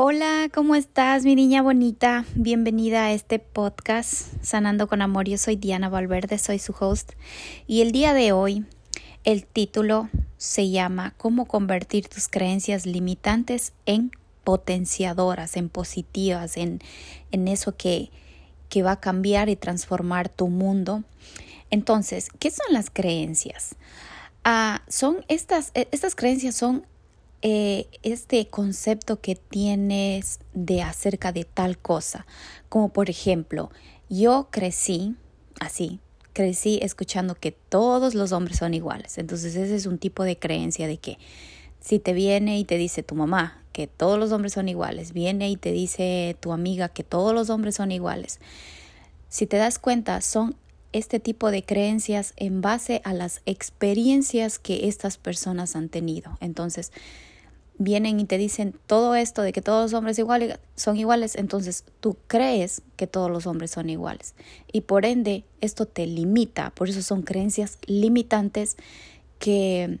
Hola, ¿cómo estás, mi niña bonita? Bienvenida a este podcast Sanando con Amor. Yo soy Diana Valverde, soy su host. Y el día de hoy, el título se llama Cómo convertir tus creencias limitantes en potenciadoras, en positivas, en, en eso que, que va a cambiar y transformar tu mundo. Entonces, ¿qué son las creencias? Ah, son estas, estas creencias son eh, este concepto que tienes de acerca de tal cosa. Como por ejemplo, yo crecí así, crecí escuchando que todos los hombres son iguales. Entonces ese es un tipo de creencia de que si te viene y te dice tu mamá que todos los hombres son iguales, viene y te dice tu amiga que todos los hombres son iguales, si te das cuenta son este tipo de creencias en base a las experiencias que estas personas han tenido. Entonces, vienen y te dicen todo esto de que todos los hombres son iguales, entonces tú crees que todos los hombres son iguales. Y por ende, esto te limita, por eso son creencias limitantes que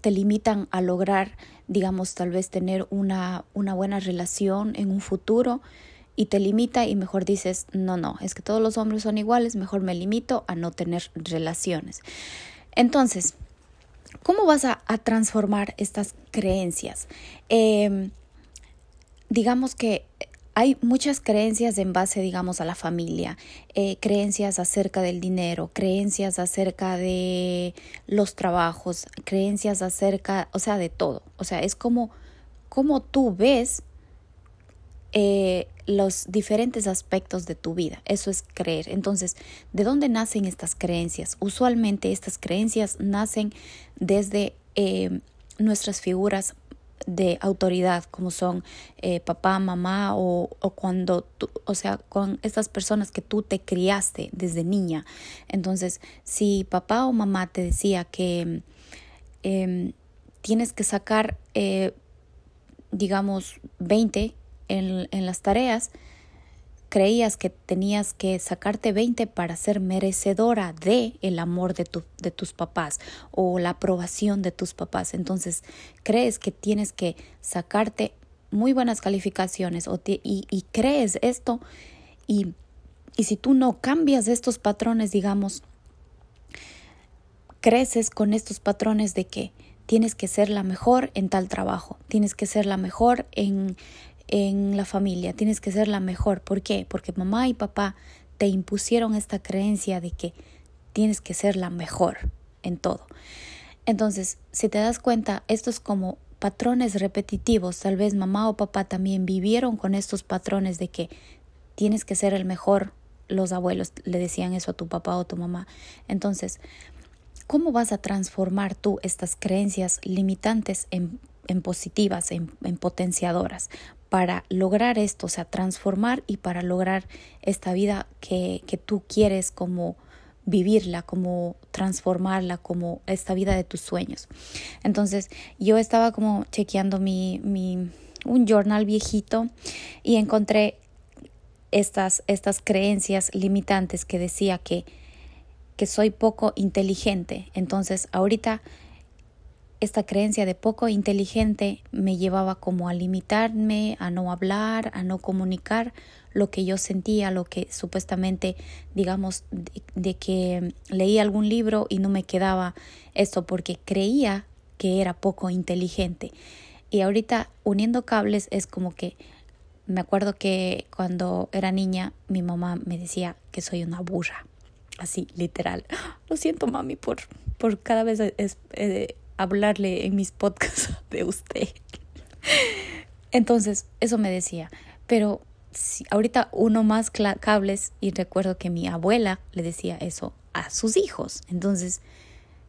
te limitan a lograr, digamos, tal vez tener una, una buena relación en un futuro y te limita y mejor dices, no, no, es que todos los hombres son iguales, mejor me limito a no tener relaciones. Entonces, ¿Cómo vas a, transformar estas creencias? Em, digamos que hay muchas creencias en base, digamos, a la familia, eh, creencias acerca del dinero, creencias acerca de los trabajos, creencias acerca, o sea, de todo. O sea, es como, como tú ves eh, los diferentes aspectos de tu vida. Eso es creer. Entonces, ¿de dónde nacen estas creencias? Usualmente estas creencias nacen desde eh, nuestras figuras de autoridad, como son eh, papá, mamá o, cuando tú, o sea, con estas personas que tú te criaste desde niña. Entonces, si papá o mamá te decía que em, tienes que sacar, digamos, 20 en, las tareas, creías que tenías que sacarte 20 para ser merecedora de el amor de, tu, de tus papás o la aprobación de tus papás. Entonces crees que tienes que sacarte muy buenas calificaciones o y, y, crees esto y, y si tú no cambias estos patrones, digamos, creces con estos patrones de que tienes que ser la mejor en tal trabajo, tienes que ser la mejor en, en la familia, tienes que ser la mejor. ¿Por qué? Porque mamá y papá te impusieron esta creencia de que tienes que ser la mejor en todo. Entonces, si te das cuenta, estos como patrones repetitivos, tal vez mamá o papá también vivieron con estos patrones de que tienes que ser el mejor. Los abuelos le decían eso a tu papá o tu mamá. Entonces, ¿cómo vas a transformar tú estas creencias limitantes en, en positivas, en potenciadoras? Para lograr esto, o sea, transformar y para lograr esta vida que, que tú quieres como vivirla, como transformarla, como esta vida de tus sueños. Entonces, yo estaba como chequeando mi, mi un journal viejito y encontré estas, estas creencias limitantes que decía que, que soy poco inteligente. Entonces, ahorita esta creencia de poco inteligente me llevaba como a limitarme, a no hablar, a no comunicar lo que yo sentía, lo que supuestamente, digamos, de, que leí algún libro y no me quedaba esto porque creía que era poco inteligente. Y ahorita uniendo cables es como que me acuerdo que cuando era niña mi mamá me decía que soy una burra, así literal. Lo siento mami por, por cada vez es, eh, hablarle en mis podcasts de usted. Entonces, eso me decía. Pero si ahorita uno más cables y recuerdo que mi abuela le decía eso a sus hijos. Entonces,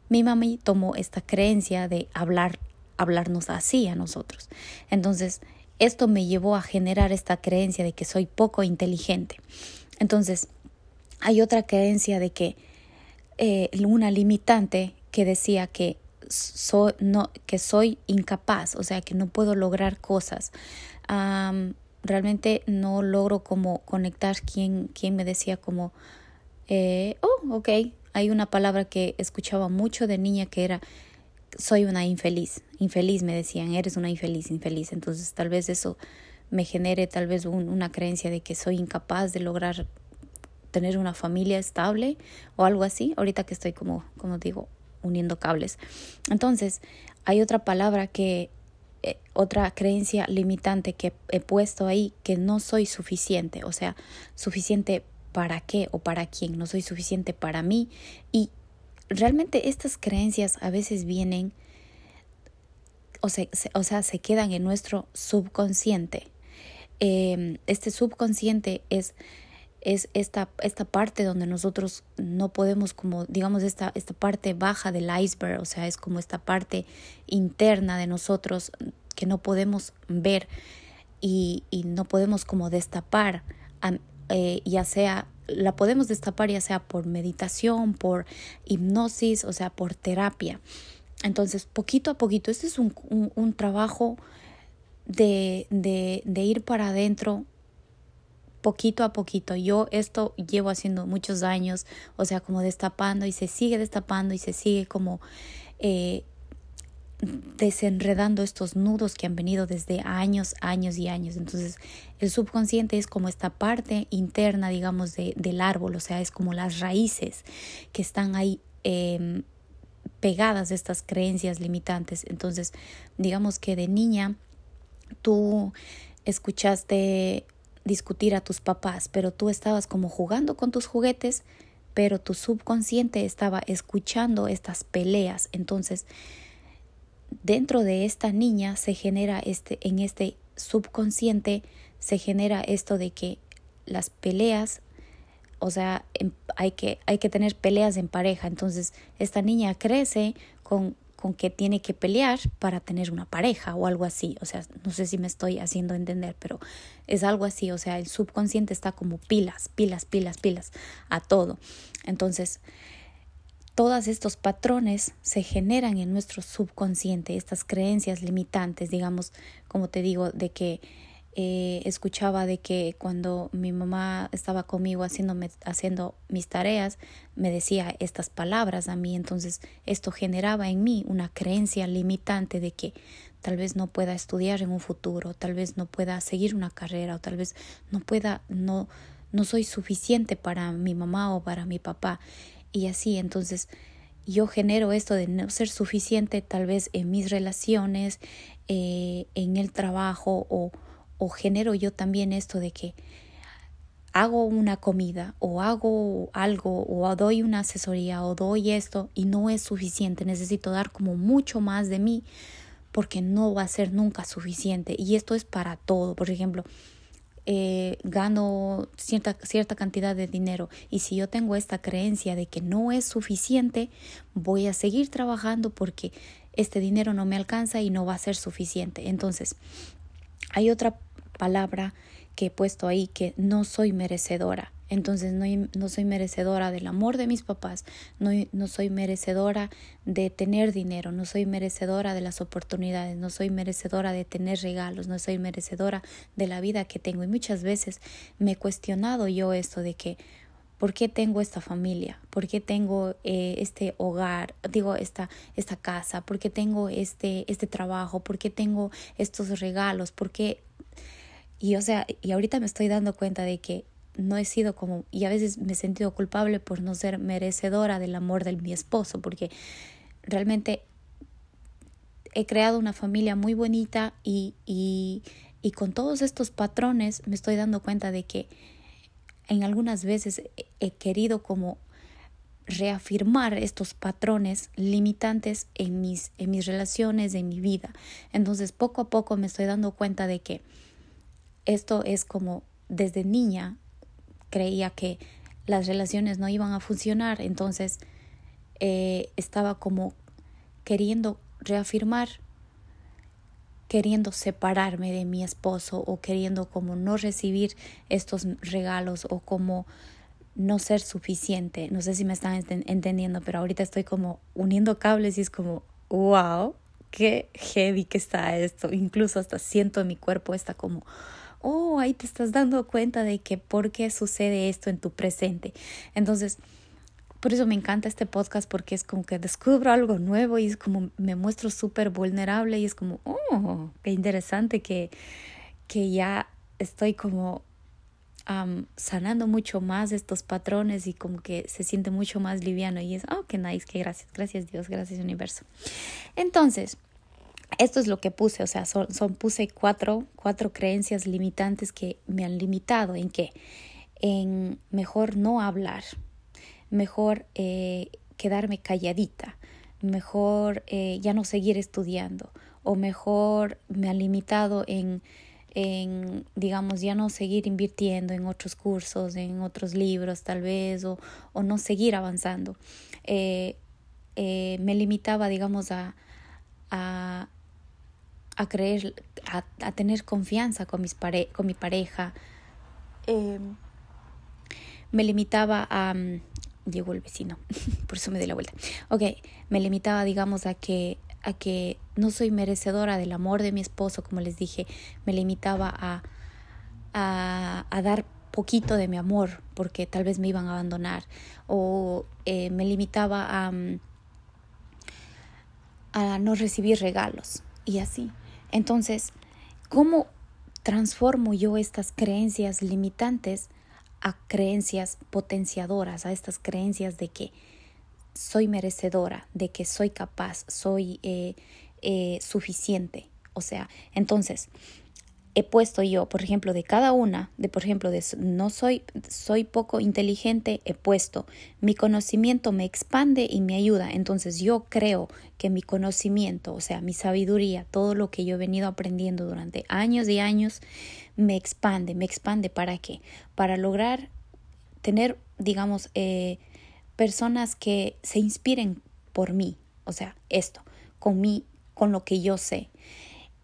mi mami tomó esta creencia de hablar hablarnos así a nosotros. Entonces, esto me llevó a generar esta creencia de que soy poco inteligente. Entonces, hay otra creencia de que eh, una limitante que decía que soy, no, que soy incapaz, o sea, que no puedo lograr cosas. realmente no logro como conectar quien, quien me decía como, eh, oh, ok, hay una palabra que escuchaba mucho de niña que era soy una infeliz, infeliz me decían, eres una infeliz, infeliz. Entonces tal vez eso me genere tal vez una creencia de que soy incapaz de lograr tener una familia estable o algo así, ahorita que estoy como, como digo, uniendo cables. Entonces, hay otra palabra que, eh, otra creencia limitante que he puesto ahí, que no soy suficiente, o sea, suficiente para qué o para quién, no soy suficiente para mí y realmente estas creencias a veces vienen o, se, o sea, se quedan en nuestro subconsciente. Em, este subconsciente es, es esta, esta parte donde nosotros no podemos, como digamos, esta, esta parte baja del iceberg, o sea, es como esta parte interna de nosotros que no podemos ver y, y no podemos como destapar, eh, ya sea la podemos destapar ya sea por meditación, por hipnosis, o sea, por terapia. Entonces, poquito a poquito, este es un, un, trabajo de, de, de ir para adentro poquito a poquito. Yo esto llevo haciendo muchos años, o sea, como destapando y se sigue destapando y se sigue como eh, desenredando estos nudos que han venido desde años, años y años. Entonces, el subconsciente es como esta parte interna, digamos, de, del árbol, o sea, es como las raíces que están ahí eh, pegadas estas creencias limitantes. Entonces, digamos que de niña tú escuchaste discutir a tus papás, pero tú estabas como jugando con tus juguetes, pero tu subconsciente estaba escuchando estas peleas. Entonces, dentro de esta niña se genera este, en este subconsciente, se genera esto de que las peleas, o sea, em, hay que, hay que tener peleas en pareja. Entonces, esta niña crece con, con que tiene que pelear para tener una pareja o algo así. O sea, no sé si me estoy haciendo entender, pero es algo así. O sea, el subconsciente está como pilas, pilas, pilas, pilas a todo. Entonces, todos estos patrones se generan en nuestro subconsciente, estas creencias limitantes, digamos, como te digo, de que eh, escuchaba de que cuando mi mamá estaba conmigo haciendo mis tareas, me decía estas palabras a mí, entonces esto generaba en mí una creencia limitante de que tal vez no pueda estudiar en un futuro, tal vez no pueda seguir una carrera o tal vez no pueda, no, no soy suficiente para mi mamá o para mi papá. Y así entonces yo genero esto de no ser suficiente tal vez en mis relaciones, eh, en el trabajo o, o genero yo también esto de que hago una comida o hago algo o doy una asesoría o doy esto y no es suficiente, necesito dar como mucho más de mí porque no va a ser nunca suficiente y esto es para todo, por ejemplo, eh, gano cierta, cierta cantidad de dinero y si yo tengo esta creencia de que no es suficiente, voy a seguir trabajando porque este dinero no me alcanza y no va a ser suficiente. Entonces, hay otra palabra que he puesto ahí que no soy merecedora. Entonces no, no, soy merecedora del amor de mis papás, no, no soy merecedora de tener dinero, no soy merecedora de las oportunidades, no soy merecedora de tener regalos, no soy merecedora de la vida que tengo. Y muchas veces me he cuestionado yo esto de que, ¿por qué tengo esta familia? ¿Por qué tengo eh, este hogar? Digo, esta, esta casa, ¿por qué tengo este, este trabajo? ¿Por qué tengo estos regalos? ¿Por qué? Y o sea, y ahorita me estoy dando cuenta de que no he sido como, y a veces me he sentido culpable por no ser merecedora del amor de mi esposo, porque realmente he creado una familia muy bonita y, y, y con todos estos patrones me estoy dando cuenta de que en algunas veces he querido como reafirmar estos patrones limitantes en mis, en mis relaciones, en mi vida. Entonces, poco a poco me estoy dando cuenta de que esto es como desde niña creía que las relaciones no iban a funcionar, entonces eh, estaba como queriendo reafirmar queriendo separarme de mi esposo o queriendo como no recibir estos regalos o como no ser suficiente. No sé si me están entendiendo, pero ahorita estoy como uniendo cables y es como, wow, qué heavy que está esto. Incluso hasta siento en mi cuerpo está como, oh, ahí te estás dando cuenta de que por qué sucede esto en tu presente. Entonces, por eso me encanta este podcast porque es como que descubro algo nuevo y es como me muestro súper vulnerable y es como, oh, qué interesante que, que ya estoy como sanando mucho más estos patrones y como que se siente mucho más liviano y es, oh, qué nice, qué gracias, gracias Dios, gracias universo. Entonces, esto es lo que puse, o sea, son, puse cuatro, cuatro creencias limitantes que me han limitado. ¿En qué? En mejor no hablar, mejor eh, quedarme calladita, mejor eh, ya no seguir estudiando, o mejor me han limitado en, en, digamos, ya no seguir invirtiendo en otros cursos, en otros libros tal vez, o, o no seguir avanzando. Eh, me limitaba, digamos, a, a a creer, a, tener confianza con, mis pare con mi pareja. Em, me limitaba a... Mm, llegó el vecino, por eso me di la vuelta. Ok, me limitaba, digamos, a que, a que no soy merecedora del amor de mi esposo, como les dije. Me limitaba a, a, a dar poquito de mi amor porque tal vez me iban a abandonar. O eh, me limitaba a, mm, a no recibir regalos y así. Entonces, ¿cómo transformo yo estas creencias limitantes a creencias potenciadoras, a estas creencias de que soy merecedora, de que soy capaz, soy eh, eh, suficiente? O sea, entonces, he puesto yo, por ejemplo, de cada una, de por ejemplo, de no soy, soy poco inteligente, he puesto mi conocimiento me expande y me ayuda. Entonces yo creo que mi conocimiento, o sea, mi sabiduría, todo lo que yo he venido aprendiendo durante años y años, me expande, me expande para qué? Para lograr tener, digamos, eh, personas que se inspiren por mí, o sea, esto, con mí, con lo que yo sé.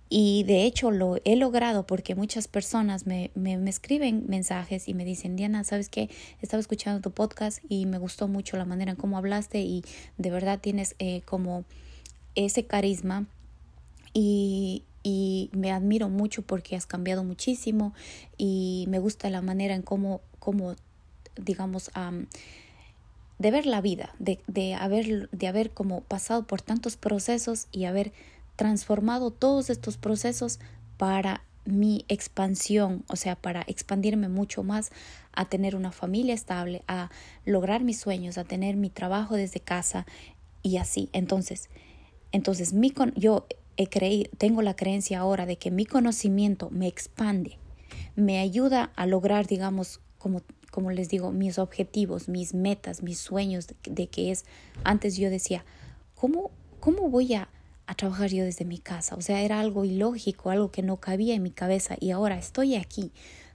Y de hecho lo he logrado porque muchas personas me, me, me, escriben mensajes y me dicen, Diana, ¿sabes qué? Estaba escuchando tu podcast y me gustó mucho la manera en cómo hablaste y de verdad tienes eh, como ese carisma y, y me admiro mucho porque has cambiado muchísimo y me gusta la manera en cómo, cómo digamos, de ver la vida, de, de, haber, de haber como pasado por tantos procesos y haber transformado todos estos procesos para mi expansión, o sea, para expandirme mucho más, a tener una familia estable, a lograr mis sueños, a tener mi trabajo desde casa y así. Entonces, entonces mi con yo he creído, tengo la creencia ahora de que mi conocimiento me expande, me ayuda a lograr, digamos, como como les digo, mis objetivos, mis metas, mis sueños, de, que es, antes yo decía, ¿cómo, cómo voy a a trabajar yo desde mi casa. O sea, era algo ilógico, algo que no cabía en mi cabeza y ahora estoy aquí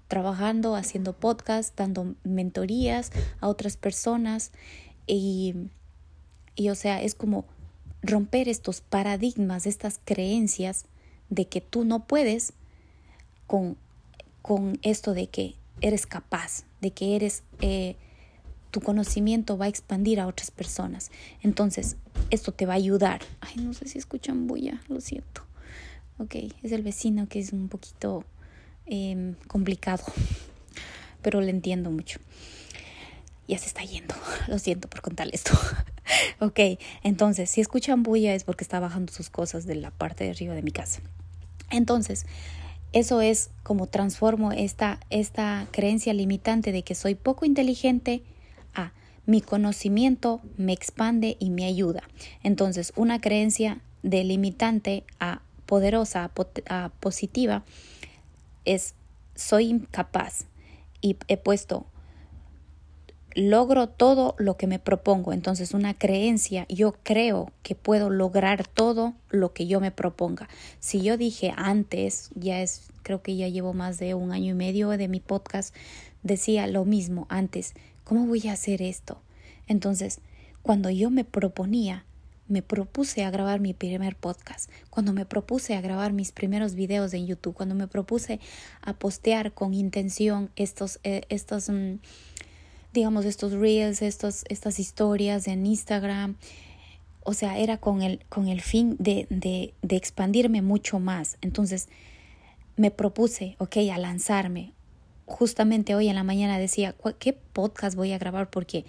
trabajando, haciendo podcast, dando mentorías a otras personas y, y o sea, es como romper estos paradigmas, estas creencias de que tú no puedes con, con esto de que eres capaz, de que eres... Eh, tu conocimiento va a expandir a otras personas. Entonces, esto te va a ayudar. Ay, no sé si escuchan bulla, lo siento. Ok, es el vecino que es un poquito em, complicado, pero le entiendo mucho. Ya se está yendo, lo siento por contarle esto. ok, entonces, si escuchan bulla es porque está bajando sus cosas de la parte de arriba de mi casa. Entonces, eso es como transformo esta, esta creencia limitante de que soy poco inteligente mi conocimiento me expande y me ayuda. Entonces, una creencia delimitante a poderosa, a, positiva, es soy incapaz y he puesto logro todo lo que me propongo. Entonces, una creencia, yo creo que puedo lograr todo lo que yo me proponga. Si yo dije antes, ya es, creo que ya llevo más de un año y medio de mi podcast, decía lo mismo antes, ¿cómo voy a hacer esto? Entonces, cuando yo me proponía, me propuse a grabar mi primer podcast, cuando me propuse a grabar mis primeros videos en YouTube, cuando me propuse a postear con intención estos, eh, estos mm, digamos, estos reels, estos, estas historias en Instagram, o sea, era con el, con el fin de, de, de expandirme mucho más. Entonces, me propuse, ok, a lanzarme. Justamente hoy en la mañana decía, ¿qué podcast voy a grabar? Porque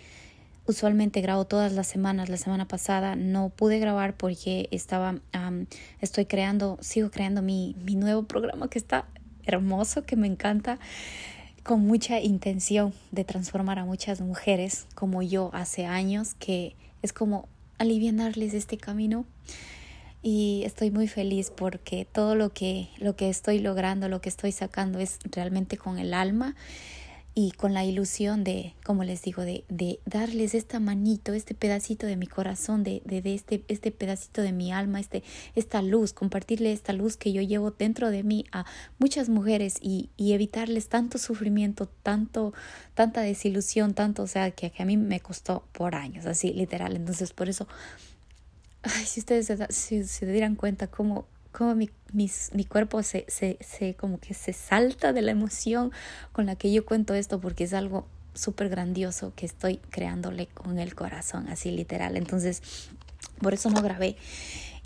usualmente grabo todas las semanas. La semana pasada no pude grabar porque estaba, estoy creando, sigo creando mi, mi nuevo programa que está hermoso, que me encanta, con mucha intención de transformar a muchas mujeres como yo hace años, que es como aliviarles este camino y estoy muy feliz porque todo lo que lo que estoy logrando, lo que estoy sacando es realmente con el alma y con la ilusión de, como les digo, de, de darles esta manito, este pedacito de mi corazón, de, de, de, este, este pedacito de mi alma, este, esta luz, compartirle esta luz que yo llevo dentro de mí a muchas mujeres y, y evitarles tanto sufrimiento, tanto, tanta desilusión, tanto, o sea, que, que a mí me costó por años, así literal. Entonces, por eso Ay, si ustedes se, si, dieran cuenta cómo, cómo mi, mi cuerpo se, se, se, como que se salta de la emoción con la que yo cuento esto, porque es algo súper grandioso que estoy creándole con el corazón, así literal. Entonces, por eso no grabé.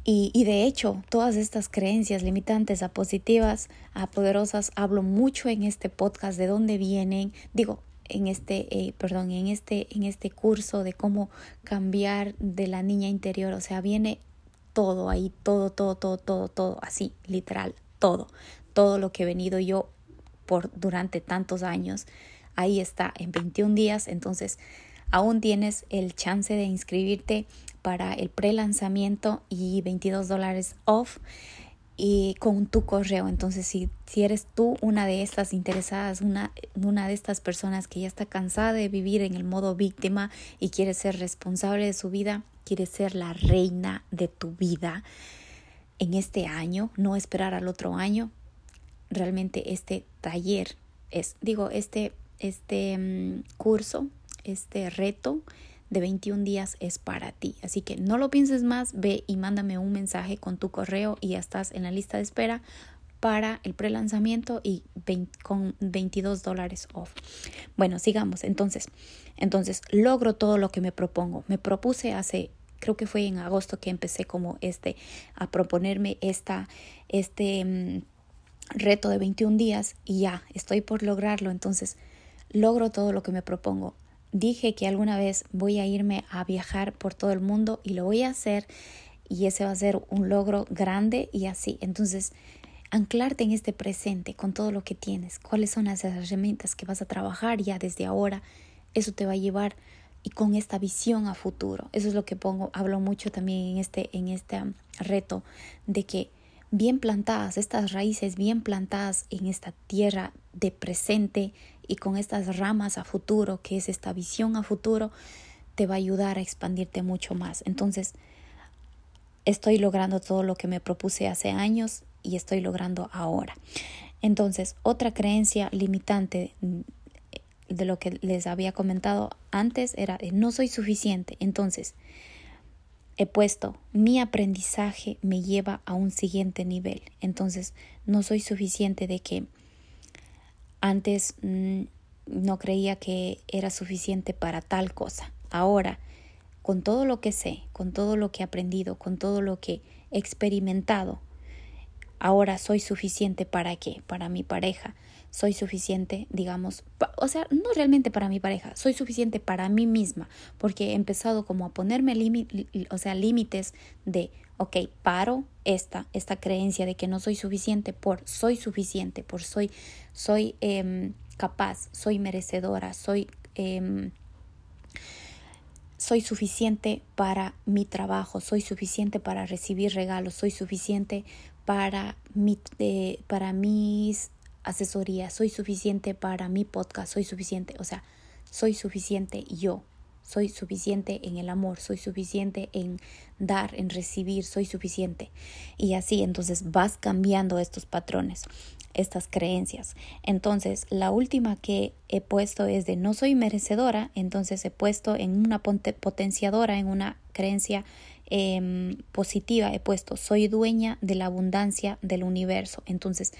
Y, y, de hecho, todas estas creencias limitantes a positivas, a poderosas, hablo mucho en este podcast de dónde vienen. Digo, en este, eh, perdón, en este, en este curso de cómo cambiar de la niña interior. O sea, viene todo ahí, todo, todo, todo, todo, todo, así, literal, todo, todo lo que he venido yo por durante tantos años. Ahí está, en 21 días. Entonces, aún tienes el chance de inscribirte para el pre-lanzamiento y 22 dólares off y con tu correo. Entonces, si, si eres tú una de estas interesadas, una, una de estas personas que ya está cansada de vivir en el modo víctima y quiere ser responsable de su vida, quiere ser la reina de tu vida en este año, no esperar al otro año, realmente este taller es, digo, este, este mm, curso, este reto de 21 días es para ti. Así que no lo pienses más, ve y mándame un mensaje con tu correo y ya estás en la lista de espera para el pre-lanzamiento y con 22 dólares off. Bueno, sigamos. Entonces, entonces, logro todo lo que me propongo. Me propuse hace, creo que fue en agosto que empecé como este, a proponerme esta, este mm, reto de 21 días y ya, estoy por lograrlo. Entonces, logro todo lo que me propongo dije que alguna vez voy a irme a viajar por todo el mundo y lo voy a hacer y ese va a ser un logro grande y así. Entonces, anclarte en este presente con todo lo que tienes, cuáles son las herramientas que vas a trabajar ya desde ahora, eso te va a llevar y con esta visión a futuro. Eso es lo que pongo, hablo mucho también en este en este reto de que bien plantadas, estas raíces bien plantadas en esta tierra de presente y con estas ramas a futuro, que es esta visión a futuro, te va a ayudar a expandirte mucho más. Entonces, estoy logrando todo lo que me propuse hace años y estoy logrando ahora. Entonces, otra creencia limitante de lo que les había comentado antes era no soy suficiente. Entonces, he puesto mi aprendizaje me lleva a un siguiente nivel. Entonces, no soy suficiente de que antes mm, no creía que era suficiente para tal cosa. Ahora, con todo lo que sé, con todo lo que he aprendido, con todo lo que he experimentado, ahora soy suficiente para qué? Para mi pareja. Soy suficiente, digamos, o sea, no realmente para mi pareja, soy suficiente para mí misma, porque he empezado como a ponerme o sea, límites de, ok, paro esta, esta creencia de que no soy suficiente por soy suficiente, por soy, soy em, capaz, soy merecedora, soy... Eh, soy suficiente para mi trabajo, soy suficiente para recibir regalos, soy suficiente para, mi, eh, para mis asesorías, soy suficiente para mi podcast, soy suficiente, o sea, soy suficiente yo, soy suficiente en el amor, soy suficiente en dar, en recibir, soy suficiente. Y así entonces vas cambiando estos patrones, estas creencias. Entonces, la última que he puesto es de no soy merecedora, entonces he puesto en una potenciadora, en una creencia em, positiva he puesto, soy dueña de la abundancia del universo. Entonces,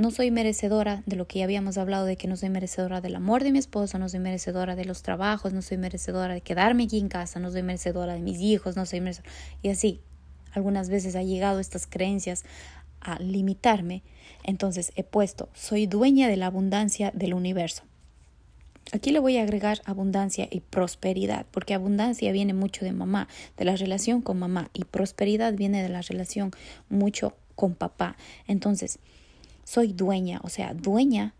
no soy merecedora de lo que ya habíamos hablado, de que no soy merecedora del amor de mi esposo, no soy merecedora de los trabajos, no soy merecedora de quedarme aquí en casa, no soy merecedora de mis hijos, no soy merecedora. Y así, algunas veces ha llegado estas creencias a limitarme. Entonces he puesto, soy dueña de la abundancia del universo. Aquí le voy a agregar abundancia y prosperidad, porque abundancia viene mucho de mamá, de la relación con mamá, y prosperidad viene de la relación mucho con papá. Entonces, soy dueña, o sea, dueña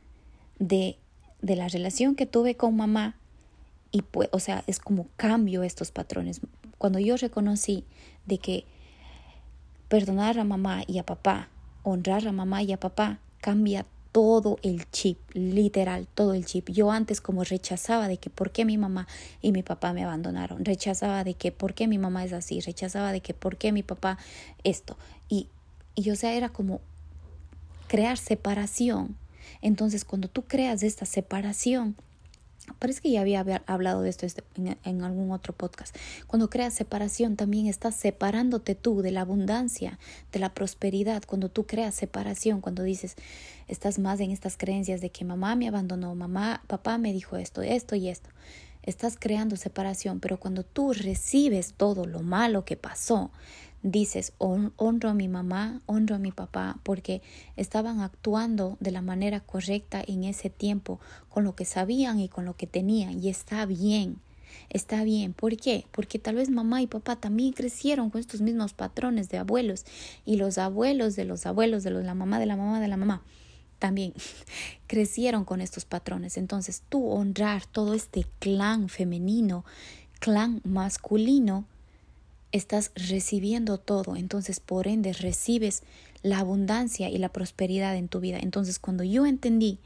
de, de la relación que tuve con mamá y pues, o sea, es como cambio estos patrones. Cuando yo reconocí de que perdonar a mamá y a papá, honrar a mamá y a papá, cambia todo el chip, literal, todo el chip. Yo antes como rechazaba de que por qué mi mamá y mi papá me abandonaron, rechazaba de que por qué mi mamá es así, rechazaba de que por qué mi papá esto. Y, y o sea, era como crear separación. Entonces, cuando tú creas esta separación, Parece que ya había hablado de esto este, en, algún otro podcast. Cuando creas separación, también estás separándote tú de la abundancia, de la prosperidad. Cuando tú creas separación, cuando dices, estás más en estas creencias de que mamá me abandonó, mamá, papá me dijo esto, esto y esto. Estás creando separación, pero cuando tú recibes todo lo malo que pasó, dices, honro a mi mamá, honro a mi papá, porque estaban actuando de la manera correcta en ese tiempo, con lo que sabían y con lo que tenían, y está bien. Está bien, ¿por qué? Porque tal vez mamá y papá también crecieron con estos mismos patrones de abuelos y los abuelos de los abuelos de los, la mamá de la mamá de la mamá también crecieron con estos patrones. Entonces tú honrar todo este clan femenino, clan masculino, estás recibiendo todo, entonces por ende recibes la abundancia y la prosperidad en tu vida. Entonces cuando yo entendí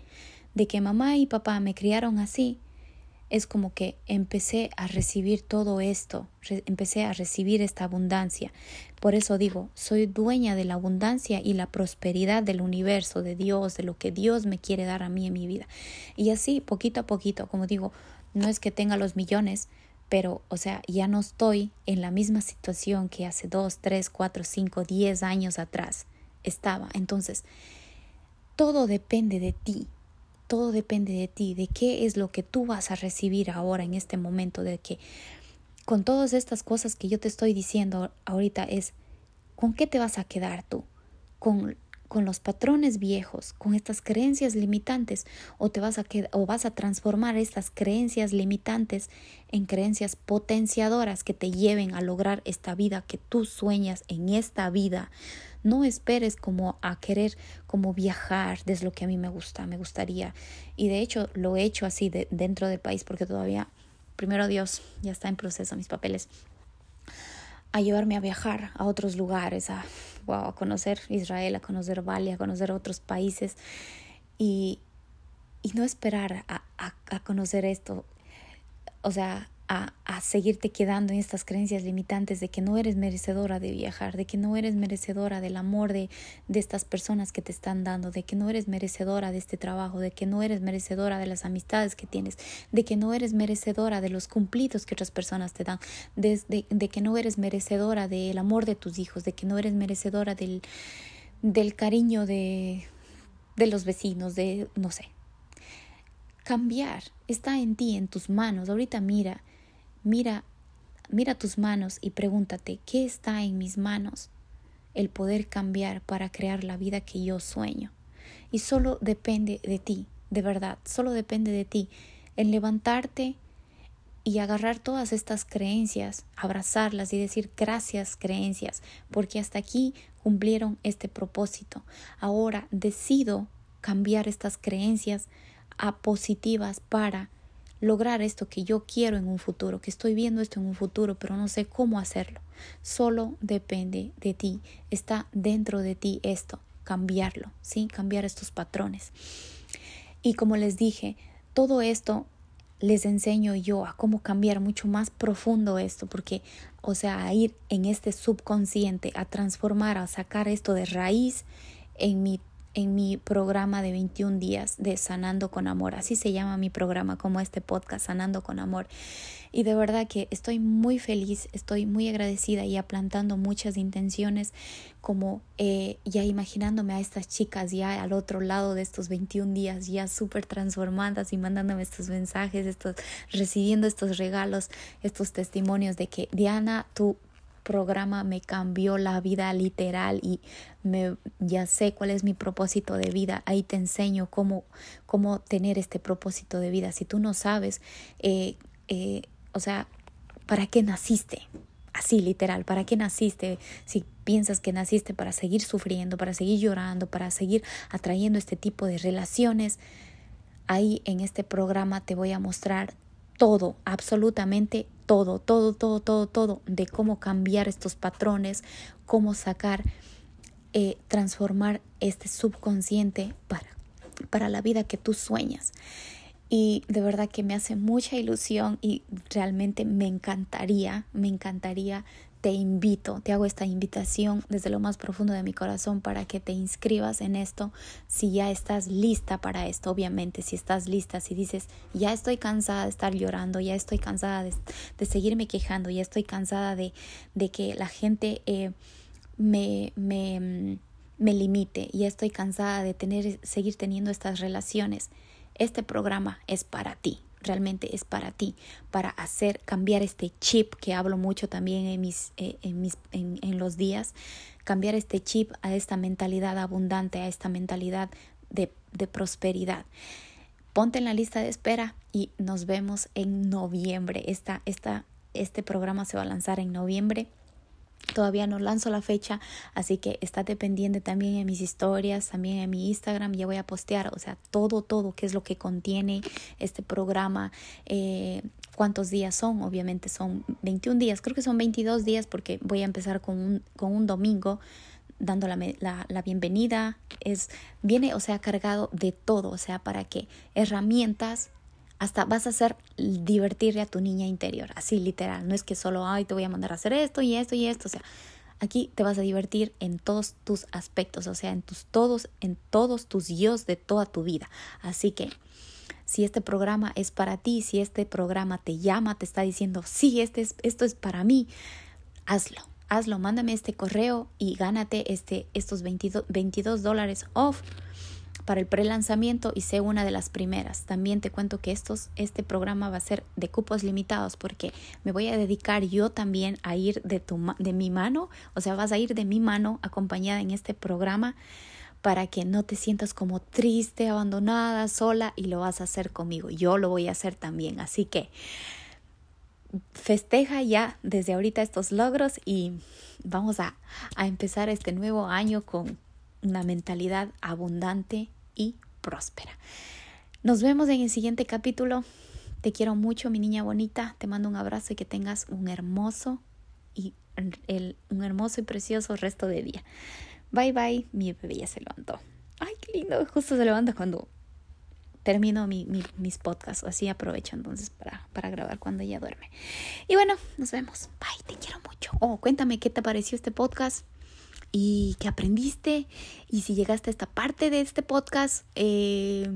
de que mamá y papá me criaron así, es como que empecé a recibir todo esto, empecé a recibir esta abundancia. Por eso digo, soy dueña de la abundancia y la prosperidad del universo, de Dios, de lo que Dios me quiere dar a mí en mi vida. Y así, poquito a poquito, como digo, no es que tenga los millones, pero, o sea, ya no estoy en la misma situación que hace dos, tres, cuatro, cinco, diez años atrás estaba. Entonces, todo depende de ti, todo depende de ti, de qué es lo que tú vas a recibir ahora en este momento, de que con todas estas cosas que yo te estoy diciendo ahorita es, ¿con qué te vas a quedar tú? ¿Con con los patrones viejos, con estas creencias limitantes, o te vas a o vas a transformar estas creencias limitantes en creencias potenciadoras que te lleven a lograr esta vida que tú sueñas en esta vida. No esperes como a querer como viajar desde lo que a mí me gusta, me gustaría. Y de hecho lo he hecho así de, dentro del país porque todavía, primero Dios, ya está en proceso mis papeles a llevarme a viajar a otros lugares, a, a conocer Israel, a conocer Bali, a conocer otros países y, y no esperar a, a conocer esto, o sea, a, a, seguirte quedando en estas creencias limitantes de que no eres merecedora de viajar, de que no eres merecedora del amor de, de estas personas que te están dando, de que no eres merecedora de este trabajo, de que no eres merecedora de las amistades que tienes, de que no eres merecedora de los cumplidos que otras personas te dan, de, de, de que no eres merecedora del amor de tus hijos, de que no eres merecedora del, del cariño de, de los vecinos, de no sé. Cambiar está en ti, en tus manos. Ahorita mira, Mira, mira tus manos y pregúntate, ¿qué está en mis manos? El poder cambiar para crear la vida que yo sueño. Y solo depende de ti, de verdad, solo depende de ti el levantarte y agarrar todas estas creencias, abrazarlas y decir gracias creencias, porque hasta aquí cumplieron este propósito. Ahora decido cambiar estas creencias a positivas para lograr esto que yo quiero en un futuro, que estoy viendo esto en un futuro, pero no sé cómo hacerlo. Solo depende de ti, está dentro de ti esto, cambiarlo, ¿sí? Cambiar estos patrones. Y como les dije, todo esto les enseño yo a cómo cambiar mucho más profundo esto, porque, o sea, a ir en este subconsciente, a transformar, a sacar esto de raíz en mi en mi programa de 21 días de Sanando con Amor. Así se llama mi programa, como este podcast, Sanando con Amor. Y de verdad que estoy muy feliz, estoy muy agradecida y aplantando muchas intenciones, como eh, ya imaginándome a estas chicas ya al otro lado de estos 21 días, ya súper transformadas y mandándome estos mensajes, estos, recibiendo estos regalos, estos testimonios de que Diana, tú programa me cambió la vida literal y me, ya sé cuál es mi propósito de vida. Ahí te enseño cómo, cómo tener este propósito de vida. Si tú no sabes, eh, eh, o sea, ¿para qué naciste? Así, literal, ¿para qué naciste? Si piensas que naciste para seguir sufriendo, para seguir llorando, para seguir atrayendo este tipo de relaciones, ahí en este programa te voy a mostrar todo, absolutamente todo, todo, todo, todo, todo, de cómo cambiar estos patrones, cómo sacar, eh, transformar este subconsciente para, para la vida que tú sueñas. Y de verdad que me hace mucha ilusión y realmente me encantaría, me encantaría te invito, te hago esta invitación desde lo más profundo de mi corazón para que te inscribas en esto si ya estás lista para esto, obviamente, si estás lista, si dices, ya estoy cansada de estar llorando, ya estoy cansada de, seguirme quejando, ya estoy cansada de, de que la gente eh, me, me, me limite, ya estoy cansada de tener, seguir teniendo estas relaciones. Este programa es para ti realmente es para ti, para hacer cambiar este chip que hablo mucho también en, mis, eh, en, mis, en, en los días, cambiar este chip a esta mentalidad abundante, a esta mentalidad de, de prosperidad. Ponte en la lista de espera y nos vemos en noviembre. Esta, esta, este programa se va a lanzar en noviembre Todavía no lanzo la fecha, así que estate pendiente también en mis historias, también en mi Instagram, ya voy a postear, o sea, todo, todo, qué es lo que contiene este programa, eh, cuántos días son, obviamente son 21 días, creo que son 22 días porque voy a empezar con un, con un domingo dando la, la, la, bienvenida, es, viene, o sea, cargado de todo, o sea, para que herramientas hasta vas a hacer divertirle a tu niña interior, así literal, no es que solo, ay, te voy a mandar a hacer esto y esto y esto, o sea, aquí te vas a divertir en todos tus aspectos, o sea, en tus todos, en todos tus yo de toda tu vida. Así que si este programa es para ti, si este programa te llama, te está diciendo, sí, este es, esto es para mí, hazlo. Hazlo, mándame este correo y gánate este, estos 22, 22 dólares off para el pre-lanzamiento y sé una de las primeras. También te cuento que estos, este programa va a ser de cupos limitados porque me voy a dedicar yo también a ir de, tu, de mi mano, o sea, vas a ir de mi mano acompañada en este programa para que no te sientas como triste, abandonada, sola y lo vas a hacer conmigo. Yo lo voy a hacer también. Así que festeja ya desde ahorita estos logros y vamos a, a empezar este nuevo año con una mentalidad abundante y próspera. Nos vemos en el siguiente capítulo. Te quiero mucho, mi niña bonita. Te mando un abrazo y que tengas un hermoso y un hermoso y precioso resto de día. Bye bye. Mi bebé ya se levantó. Ay, qué lindo. Justo se levanta cuando termino mi, mis podcasts. Así aprovecho entonces para, para grabar cuando ella duerme. Y bueno, nos vemos. Bye, te quiero mucho. Oh, cuéntame qué te pareció este podcast y qué aprendiste. Y si llegaste a esta parte de este podcast, eh,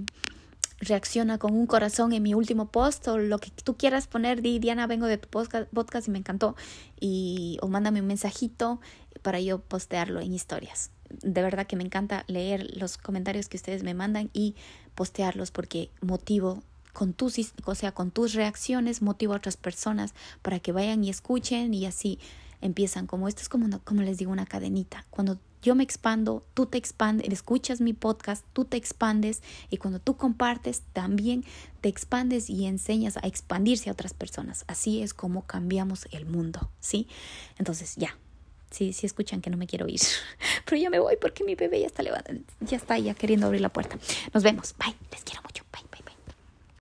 reacciona con un corazón en mi último post o lo que tú quieras poner. Di, Diana, vengo de tu podcast, y me encantó. Y, o mándame un mensajito para yo postearlo en historias. De verdad que me encanta leer los comentarios que ustedes me mandan y postearlos porque motivo con tus, o sea, con tus reacciones motivo a otras personas para que vayan y escuchen y así empiezan como esto es como, como les digo, una cadenita. Cuando yo me expando, tú te expandes, escuchas mi podcast, tú te expandes y cuando tú compartes, también te expandes y enseñas a expandirse a otras personas. Así es como cambiamos el mundo, ¿sí? Entonces, ya. Sí, sí escuchan que no me quiero ir, pero ya me voy porque mi bebé ya está levantando, ya está ya queriendo abrir la puerta. Nos vemos. Bye. Les quiero mucho.